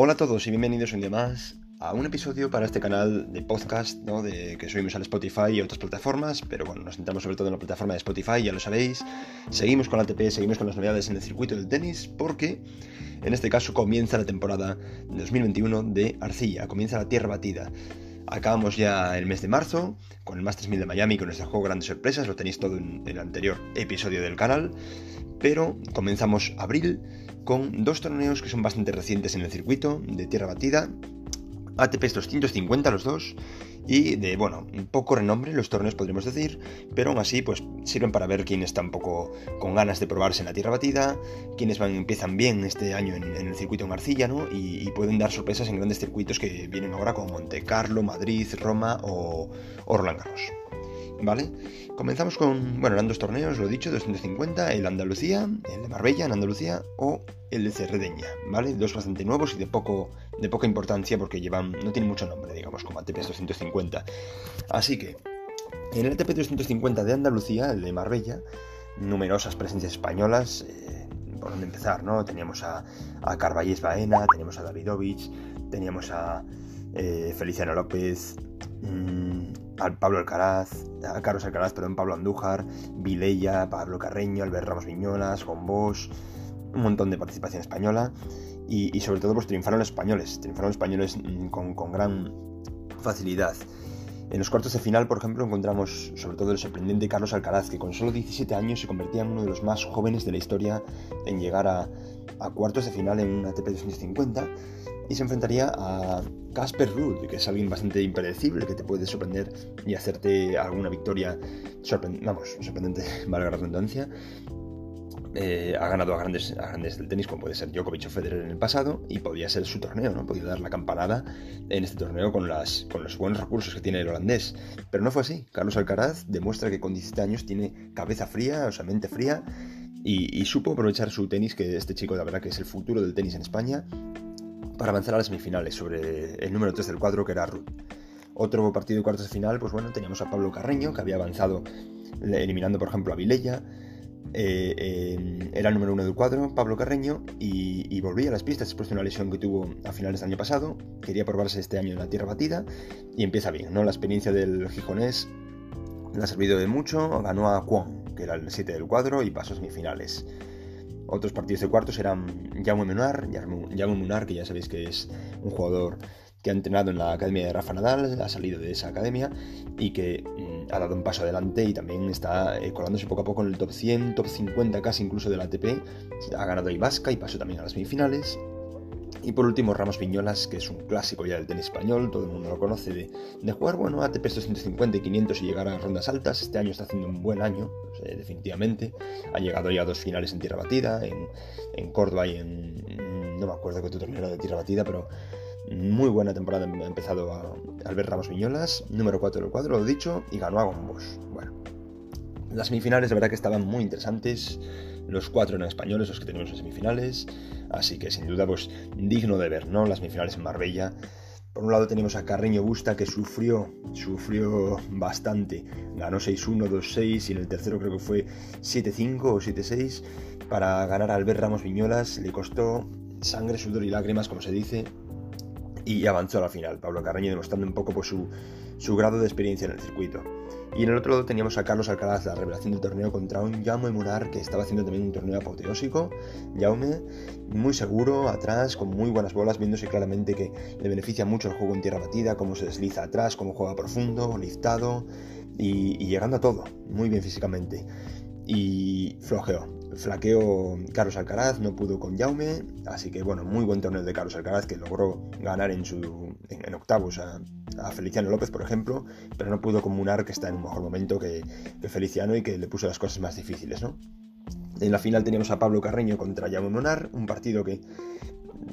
Hola a todos y bienvenidos un día más a un episodio para este canal de podcast, ¿no? De que subimos al Spotify y otras plataformas, pero bueno, nos centramos sobre todo en la plataforma de Spotify, ya lo sabéis. Seguimos con la ATP, seguimos con las novedades en el circuito del tenis, porque en este caso comienza la temporada 2021 de Arcilla, comienza la tierra batida. Acabamos ya el mes de marzo con el Masters 1000 de Miami con nuestro juego Grandes Sorpresas, lo tenéis todo en el anterior episodio del canal, pero comenzamos abril con dos torneos que son bastante recientes en el circuito de tierra batida, ATP 250 los dos, y de, bueno, poco renombre los torneos podríamos decir, pero aún así pues sirven para ver quién está un poco con ganas de probarse en la tierra batida, quiénes van, empiezan bien este año en, el circuito en arcilla, ¿no? Y, pueden dar sorpresas en grandes circuitos que vienen ahora como Monte Carlo, Madrid, Roma o, o Roland Garros. ¿Vale? Comenzamos con, bueno, eran dos torneos, lo he dicho, 250, el Andalucía, el de Marbella en Andalucía o el de Cerredeña, ¿vale? Dos bastante nuevos y de, poco, de poca importancia porque llevan, no tienen mucho nombre, digamos, como ATP 250. Así que, en el ATP 250 de Andalucía, el de Marbella, numerosas presencias españolas, eh, por dónde empezar, ¿no? Teníamos a, a Carballes Baena, teníamos a Davidovich, teníamos a eh, Feliciano López, mm, a Pablo Alcaraz, a Carlos Alcaraz, perdón, Pablo Andújar, Vilella, Pablo Carreño, Albert Ramos Viñolas, Juan Bosch, un montón de participación española y, sobre todo pues triunfaron los españoles, triunfaron los españoles mm, con, con gran facilidad. En los cuartos de final, por ejemplo, encontramos sobre todo el sorprendente Carlos Alcaraz, que con solo 17 años se convertía en uno de los más jóvenes de la historia en llegar a, a cuartos de final en un ATP 250 y se enfrentaría a Casper Ruud, que es alguien bastante impredecible, que te puede sorprender y hacerte alguna victoria vamos, sorprendente, valga la redundancia. Eh, ha ganado a grandes, grandes del tenis, como puede ser Djokovic o Federer en el pasado, y podía ser su torneo, ¿no? Podía dar la campanada en este torneo con los buenos recursos que tiene el holandés. Pero no fue así. Carlos Alcaraz demuestra que con 17 años tiene cabeza fría, o sea, mente fría, y, y supo aprovechar su tenis, que este chico, la verdad, que es el futuro del tenis en España, para avanzar a las semifinales sobre el número 3 del cuadro que era Ruth. Otro partido de cuartos de final, pues bueno, teníamos a Pablo Carreño, que había avanzado eliminando, por ejemplo, a Vilella. Eh, era el número uno del cuadro, Pablo Carreño, y, volvía a las pistas después de una lesión que tuvo a finales del año pasado. Quería probarse este año en la tierra batida y empieza bien, ¿no? La experiencia del gijonés le ha servido de mucho. Ganó a Kwon, que era el 7 del cuadro, y pasó a semifinales. Otros partidos de cuartos eran Jaume Munar, Jaume Munar, que ya sabéis que es un jugador que ha entrenado en la academia de Rafa Nadal, ha salido de esa academia y que mm, ha dado un paso adelante y también está eh, colándose poco a poco en el top 100, top 50 casi incluso del ATP. Ha ganado Ibasca y pasó también a las semifinales. Y por último, Ramos Viñolas, que es un clásico ya del tenis español, todo el mundo lo conoce de, jugar, bueno, ATP 250 y 500 y llegar a rondas altas. Este año está haciendo un buen año, definitivamente. Ha llegado ya a dos finales en tierra batida, en, Córdoba y en. No me acuerdo qué otro torneo de tierra batida, pero muy buena temporada ha empezado a Albert Ramos Viñolas, número 4 del cuadro, lo dicho, y ganó a Gombos. Bueno, las semifinales de verdad que estaban muy interesantes. Los cuatro eran españoles, los que tenemos en semifinales. Así que sin duda, pues digno de ver, ¿no? Las semifinales en Marbella. Por un lado tenemos a Carreño Busta que sufrió, sufrió bastante. Ganó 6-1, 2-6 y en el tercero creo que fue 7-5 o 7-6. Para ganar a Albert Ramos Viñolas le costó sangre, sudor y lágrimas, como se dice. Y avanzó a la final. Pablo Carreño demostrando un poco pues, su, su grado de experiencia en el circuito. Y en el otro lado teníamos a Carlos Alcaraz, la revelación del torneo contra un Jaume Munar que estaba haciendo también un torneo apoteósico. Jaume, muy seguro, atrás, con muy buenas bolas, viéndose claramente que le beneficia mucho el juego en tierra batida, cómo se desliza atrás, cómo juega profundo, liftado y llegando a todo, muy bien físicamente. Y flojeó, flaqueó Carlos Alcaraz, no pudo con Jaume, así que bueno, muy buen torneo de Carlos Alcaraz que logró ganar en, su, en, octavos a, Feliciano López, por ejemplo, pero no pudo con Munar, que está en un mejor momento que, que Feliciano y que le puso las cosas más difíciles, ¿no? En la final teníamos a Pablo Carreño contra Jaume Munar, un partido que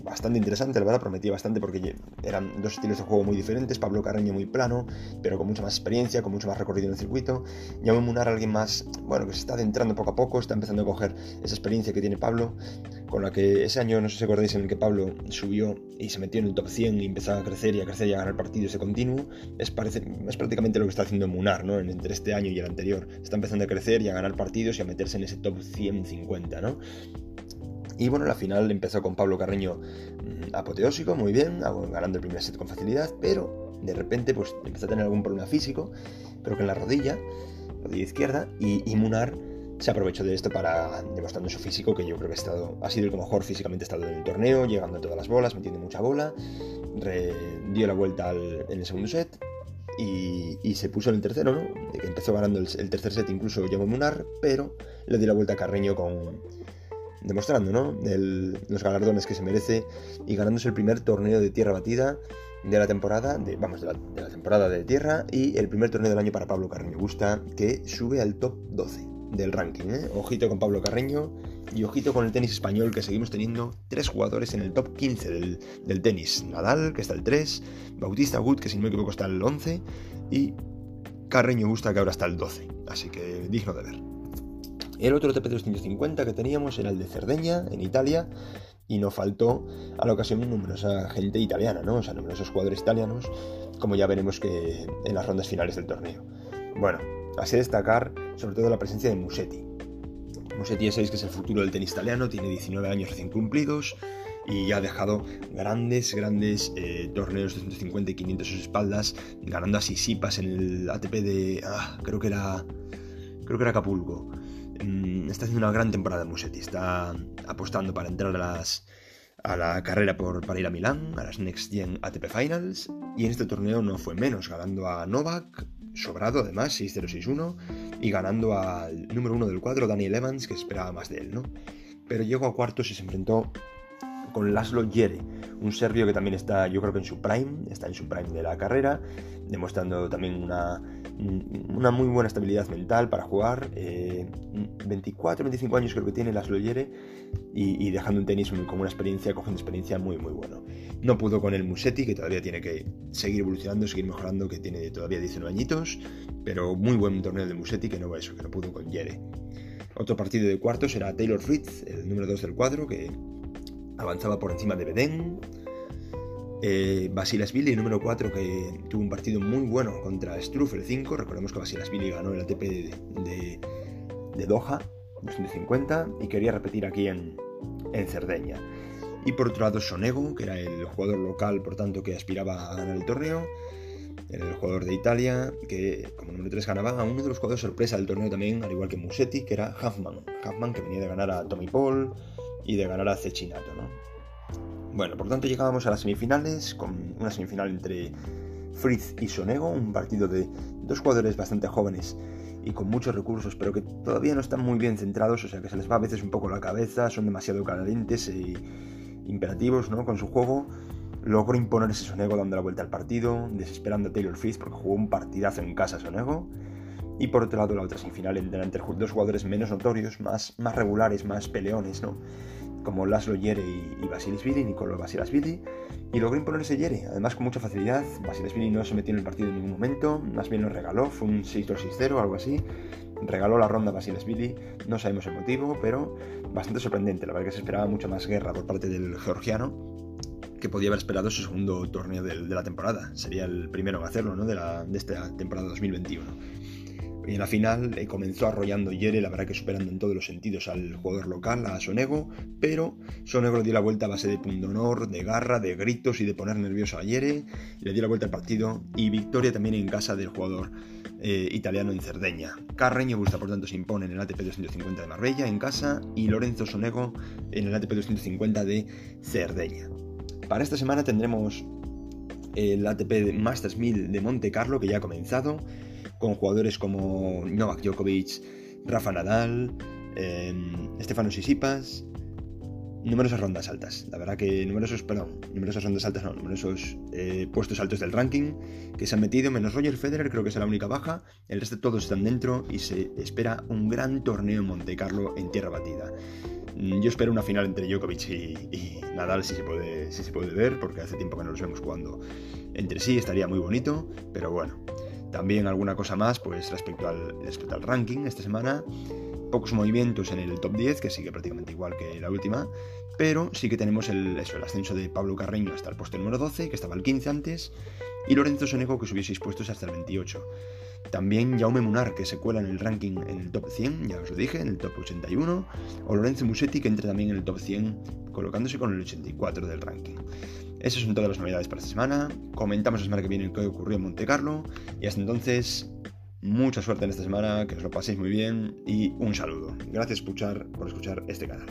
bastante interesante, la verdad, prometía bastante porque eran dos estilos de juego muy diferentes. Pablo Carreño muy plano, pero con mucha más experiencia, con mucho más recorrido en el circuito. Jaume Munar, alguien más, bueno, que se está adentrando poco a poco, está empezando a coger esa experiencia que tiene Pablo, con la que ese año, no sé si acordáis, en el que Pablo subió y se metió en el top 100 y empezó a crecer y a crecer y a ganar partidos de continuo, es, parece, es prácticamente lo que está haciendo Munar, ¿no? Entre este año y el anterior. Está empezando a crecer y a ganar partidos y a meterse en ese top 150, ¿no? Y bueno, la final empezó con Pablo Carreño mm, apoteósico, muy bien, ganando el primer set con facilidad, pero de repente pues empezó a tener algún problema físico, pero que en la rodilla, rodilla izquierda, y, Munar se aprovechó de esto para demostrando su físico, que yo creo que ha, estado, sido el que mejor físicamente ha estado en el torneo, llegando a todas las bolas, metiendo mucha bola, dio la vuelta en el segundo set y, se puso en el tercero, ¿no? Empezó ganando el, tercer set, incluso llegó Munar, pero le dio la vuelta a Carreño con, demostrando ¿no? los galardones que se merece y ganándose el primer torneo de tierra batida de la temporada, de, vamos, de la, temporada de tierra y el primer torneo del año para Pablo Carreño Gusta que sube al top 12 del ranking. ¿eh? Ojito con Pablo Carreño y ojito con el tenis español que seguimos teniendo tres jugadores en el top 15 del, tenis. Nadal, que está el 3, Bautista Wood, que si no me equivoco está el 11 y Carreño Gusta, que ahora está el 12. Así que digno de ver. El otro TP 250 que teníamos era el de Cerdeña, en Italia, y no faltó a la ocasión numerosa gente italiana, ¿no? O sea, numerosos jugadores italianos, como ya veremos que en las rondas finales del torneo. Bueno, así destacar sobre todo la presencia de Musetti. Musetti ya sabéis que es el futuro del tenis italiano, tiene 19 años recién cumplidos y ha dejado grandes, grandes eh, torneos de 150 y 500 a sus espaldas, ganando así Sipas en el ATP de... Ah, creo que era... Creo que era Acapulco. Mm, está haciendo una gran temporada Musetti, está apostando para entrar a la carrera por, para ir a Milán, a las Next Gen ATP Finals, y en este torneo no fue menos, ganando a Novak, sobrado además, 6-0-6-1, y ganando al número uno del cuadro, Daniel Evans, que esperaba más de él, ¿no? Pero llegó a cuartos y se enfrentó con Laszlo Jere, un serbio que también está, yo creo que en su prime, está en su prime de la carrera, demostrando también una, una muy buena estabilidad mental para jugar. 24, eh, 25 años creo que tiene Laszlo Jere y, dejando un tenis con una experiencia, cogiendo experiencia muy, muy bueno. No pudo con el Musetti, que todavía tiene que seguir evolucionando, seguir mejorando, que tiene todavía 19 añitos, pero muy buen torneo de Musetti, que no va eso, que no pudo con Jere. Otro partido de cuartos era Taylor Fritz, el número 2 del cuadro, que avanzaba por encima de Beden eh, Basilasvili, número 4, que tuvo un partido muy bueno contra Struff, el 5. Recordemos que Basilasvili ganó el ATP de, de, Doha, 250, y quería repetir aquí en, en Cerdeña. Y por otro lado, Sonego, que era el jugador local, por tanto, que aspiraba a ganar el torneo. el jugador de Italia, que como número 3 ganaba a uno de los jugadores sorpresa del torneo también, al igual que Musetti, que era Huffman. Huffman que venía de ganar a Tommy Paul y de ganar a Cecchinato, ¿no? Bueno, por tanto llegábamos a las semifinales, con una semifinal entre Fritz y Sonego, un partido de dos jugadores bastante jóvenes y con muchos recursos, pero que todavía no están muy bien centrados, o sea que se les va a veces un poco la cabeza, son demasiado calientes e imperativos ¿no? con su juego. Logró imponerse Sonego dando la vuelta al partido, desesperando a Taylor Fritz porque jugó un partidazo en casa Sonego. Y por otro lado, la otra semifinal entre dos jugadores menos notorios, más, más regulares, más peleones, ¿no? como Laszlo Yere y, y Basilisvili, Nicolo Basilasvili, y logró imponerse Yere, además con mucha facilidad. Basilisvili no se metió en el partido en ningún momento, más bien lo regaló, fue un 6-2-6-0 algo así. Regaló la ronda a Basilisvili, no sabemos el motivo, pero bastante sorprendente. La verdad que se esperaba mucha más guerra por parte del georgiano, que podía haber esperado su segundo torneo de, la temporada. Sería el primero en hacerlo, ¿no? De esta temporada 2021. Y en la final eh, comenzó arrollando Yere, la verdad que superando en todos los sentidos al jugador local, a Sonego, pero Sonego le dio la vuelta a base de honor, de garra, de gritos y de poner nervioso a Yere, le dio la vuelta al partido y victoria también en casa del jugador eh, italiano en Cerdeña. Carreño Busta, por tanto, se impone en el ATP 250 de Marbella en casa y Lorenzo Sonego en el ATP 250 de Cerdeña. Para esta semana tendremos el ATP Masters 1000 de Monte Carlo que ya ha comenzado con jugadores como Novak Djokovic, Rafa Nadal, eh, Stefano Sisipas, numerosas rondas altas. La verdad que numerosos, perdón, numerosas rondas altas, no, numerosos eh, puestos altos del ranking que se han metido, menos Roger Federer, creo que es la única baja. El resto todos están dentro y se espera un gran torneo en Monte Carlo en tierra batida. Mm, yo espero una final entre Djokovic y, Nadal si se, puede, si se puede ver, porque hace tiempo que no los vemos jugando entre sí, estaría muy bonito, pero bueno. También alguna cosa más pues respecto al, respecto al ranking esta semana. Pocos movimientos en el top 10, que sigue prácticamente igual que la última. Pero sí que tenemos el, ascenso de Pablo Carreño hasta el puesto número 12, que estaba el 15 antes. Y Lorenzo Sonego, que subió 6 puestos hasta el 28. También Jaume Munar, que se cuela en el ranking en el top 100, ya os lo dije, en el top 81. O Lorenzo Musetti, que entra también en el top 100, colocándose con el 84 del ranking. Esas son todas las novedades para esta semana. Comentamos la semana que viene qué ocurrió en Monte Carlo. Y hasta entonces, mucha suerte en esta semana, que os lo paséis muy bien y un saludo. Gracias por escuchar, por escuchar este canal.